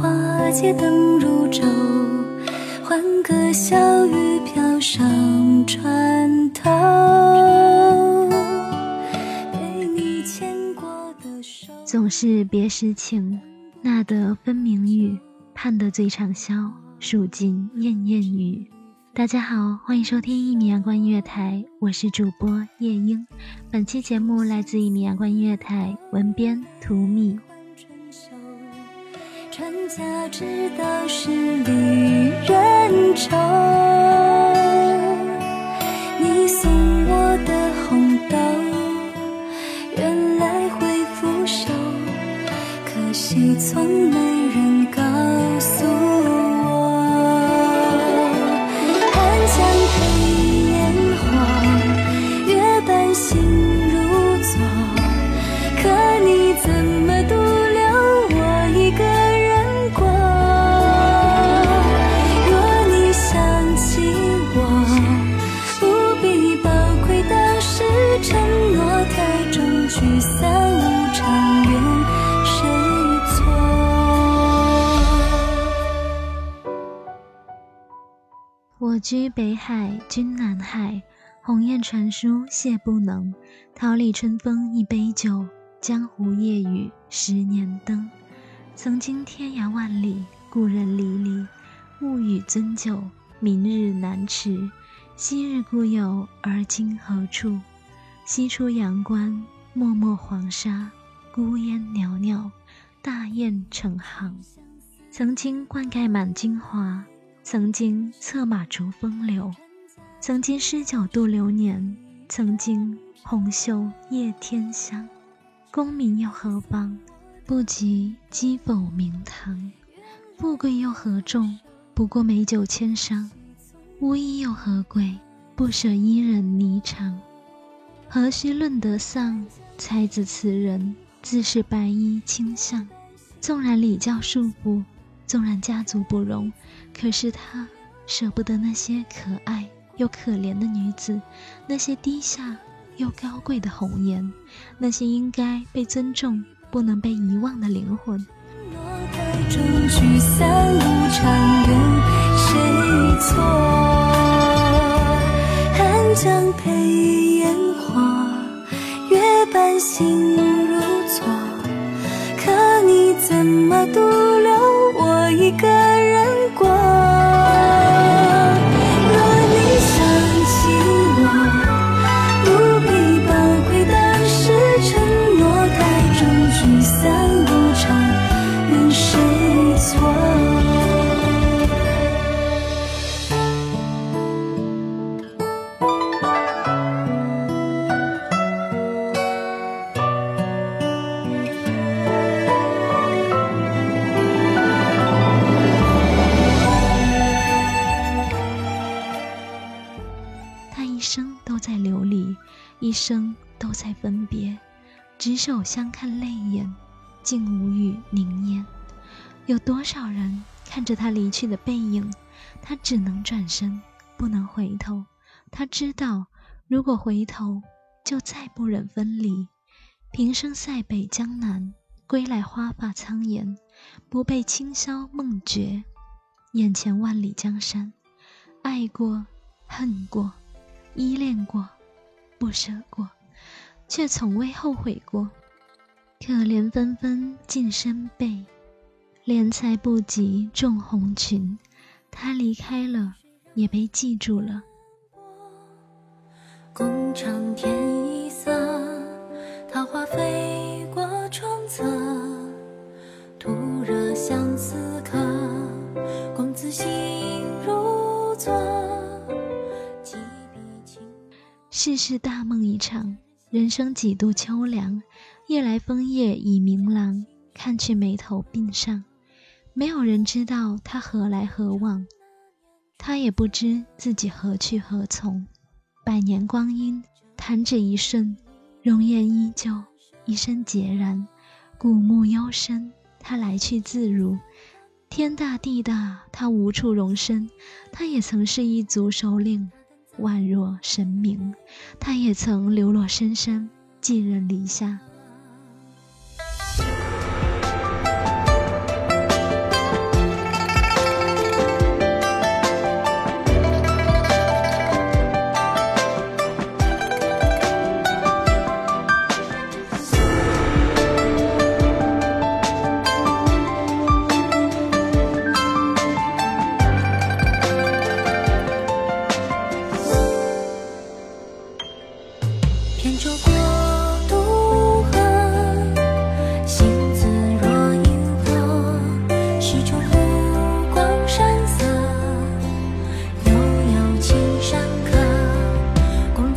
花街灯如昼，欢歌笑语飘上船头。被你牵过的手。总是别时情，那得分明语，盼得最长宵，数尽燕燕语。大家好，欢迎收听一米阳光音乐台，我是主播夜莺。本期节目来自一米阳光音乐台，文编图蜜。传家之道是离人愁。你送我的红豆，原来会腐朽，可惜从居北海，君南海。鸿雁传书谢不能，桃李春风一杯酒，江湖夜雨十年灯。曾经天涯万里，故人离离，物语樽酒，明日难迟。昔日故友，而今何处？西出阳关，漠漠黄沙，孤烟袅袅，大雁成行。曾经灌溉满京华，曾经策马逐风流，曾经诗酒度流年，曾经红袖夜天香。功名又何妨？不及鸡否名堂。富贵又何重？不过美酒千觞。无衣又何贵？不舍伊人霓裳。何须论得丧？才子此人自是白衣卿相。纵然礼教束缚，纵然家族不容，可是他舍不得那些可爱又可怜的女子，那些低下又高贵的红颜，那些应该被尊重、不能被遗忘的灵魂。诺太重，聚散无常，怨谁错？寒江配烟火，月半心如昨。可你怎么独留都在流离，一生都在分别，执手相看泪眼，竟无语凝噎。有多少人看着他离去的背影，他只能转身，不能回头。他知道，如果回头，就再不忍分离。平生塞北江南，归来花发苍颜，不被清宵梦绝。眼前万里江山，爱过，恨过，依恋过，不舍过，却从未后悔过。可怜纷纷尽身背。怜才不及众红裙，他离开了，也被记住了。共长天一色，桃花飞世事大梦一场，人生几度秋凉。夜来风叶已明朗，看去眉头鬓上。没有人知道他何来何往，他也不知自己何去何从。百年光阴，弹指一瞬，容颜依旧，一身孑然，古木幽深。他来去自如，天大地大，他无处容身。他也曾是一族首领，宛若神明。他也曾流落深山，寄人篱下。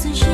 最是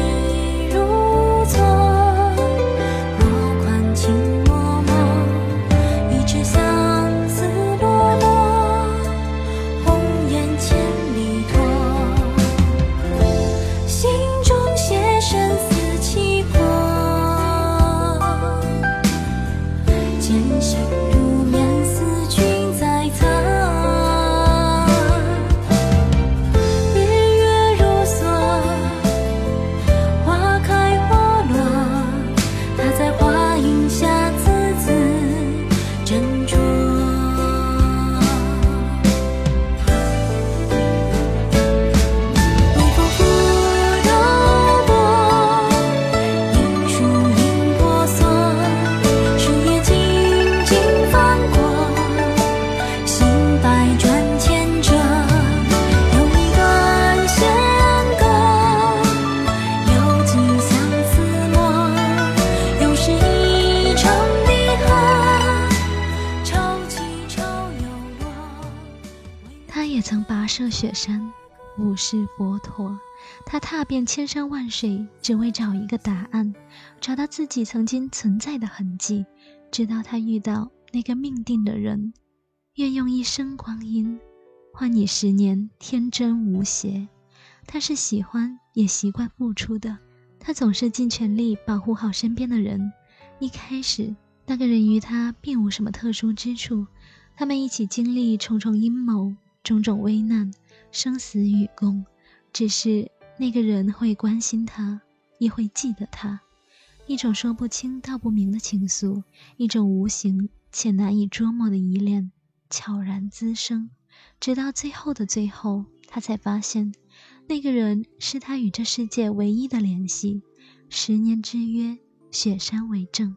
雪山，无视佛陀，他踏遍千山万水，只为找一个答案，找到自己曾经存在的痕迹，直到他遇到那个命定的人，愿用一生光阴换你十年天真无邪。他是喜欢也习惯付出的，他总是尽全力保护好身边的人。一开始，那个人与他并无什么特殊之处，他们一起经历重重阴谋，种种危难。生死与共，只是那个人会关心他，也会记得他，一种说不清道不明的情愫，一种无形且难以捉摸的依恋，悄然滋生，直到最后的最后，他才发现，那个人是他与这世界唯一的联系，十年之约，雪山为证。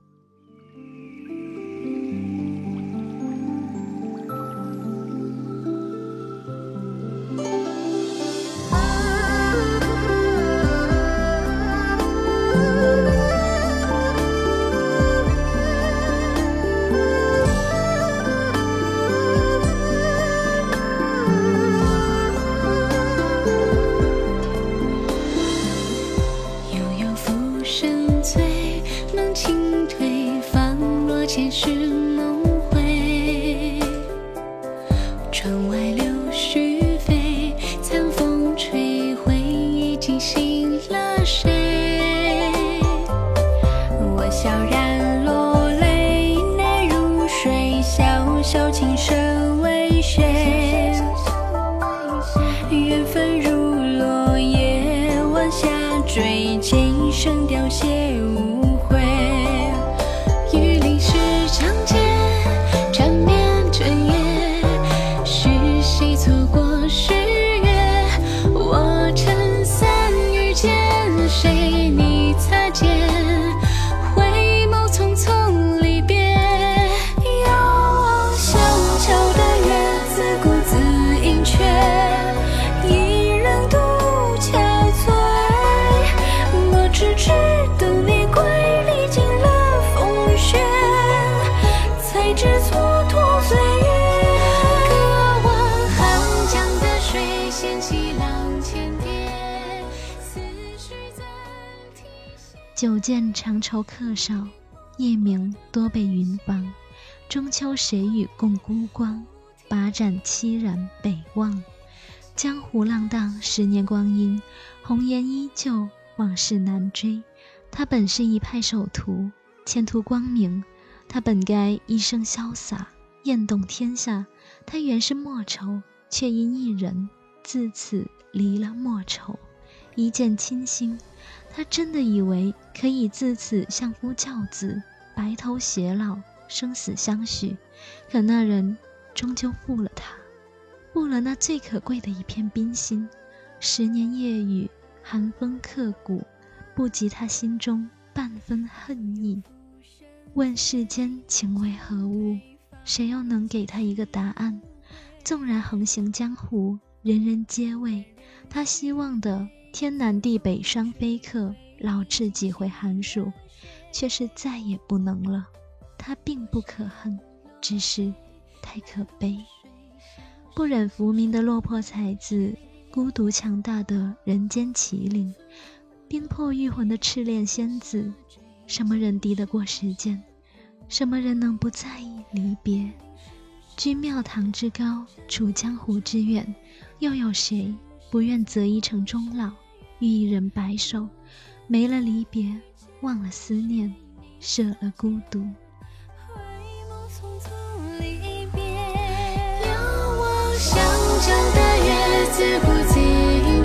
久见长愁客少，夜明多被云妨。中秋谁与共孤光？把盏凄然北望。江湖浪荡十年光阴，红颜依旧，往事难追。他本是一派首徒，前途光明。他本该一生潇洒，艳动天下。他原是莫愁，却因一人，自此离了莫愁。一见倾心，他真的以为可以自此相夫教子，白头偕老，生死相许。可那人终究负了他，负了那最可贵的一片冰心。十年夜雨，寒风刻骨，不及他心中半分恨意。问世间情为何物，谁又能给他一个答案？纵然横行江湖，人人皆畏，他希望的天南地北双飞客，老翅几回寒暑，却是再也不能了。他并不可恨，只是太可悲。不忍浮名的落魄才子，孤独强大的人间麒麟，冰魄玉魂的赤练仙子，什么人敌得过时间？什么人能不在意离别？居庙堂之高，处江湖之远，又有谁不愿择一城终老，与一人白首？没了离别，忘了思念，舍了孤独。回眸匆匆离别，遥望湘江的月子不自盈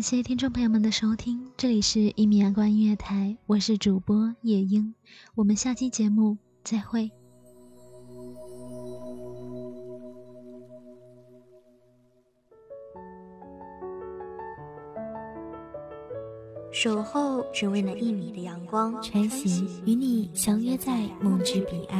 感谢听众朋友们的收听，这里是《一米阳光音乐台》，我是主播夜莺，我们下期节目再会。守候只为那一米的阳光，穿行与你相约在梦之彼岸。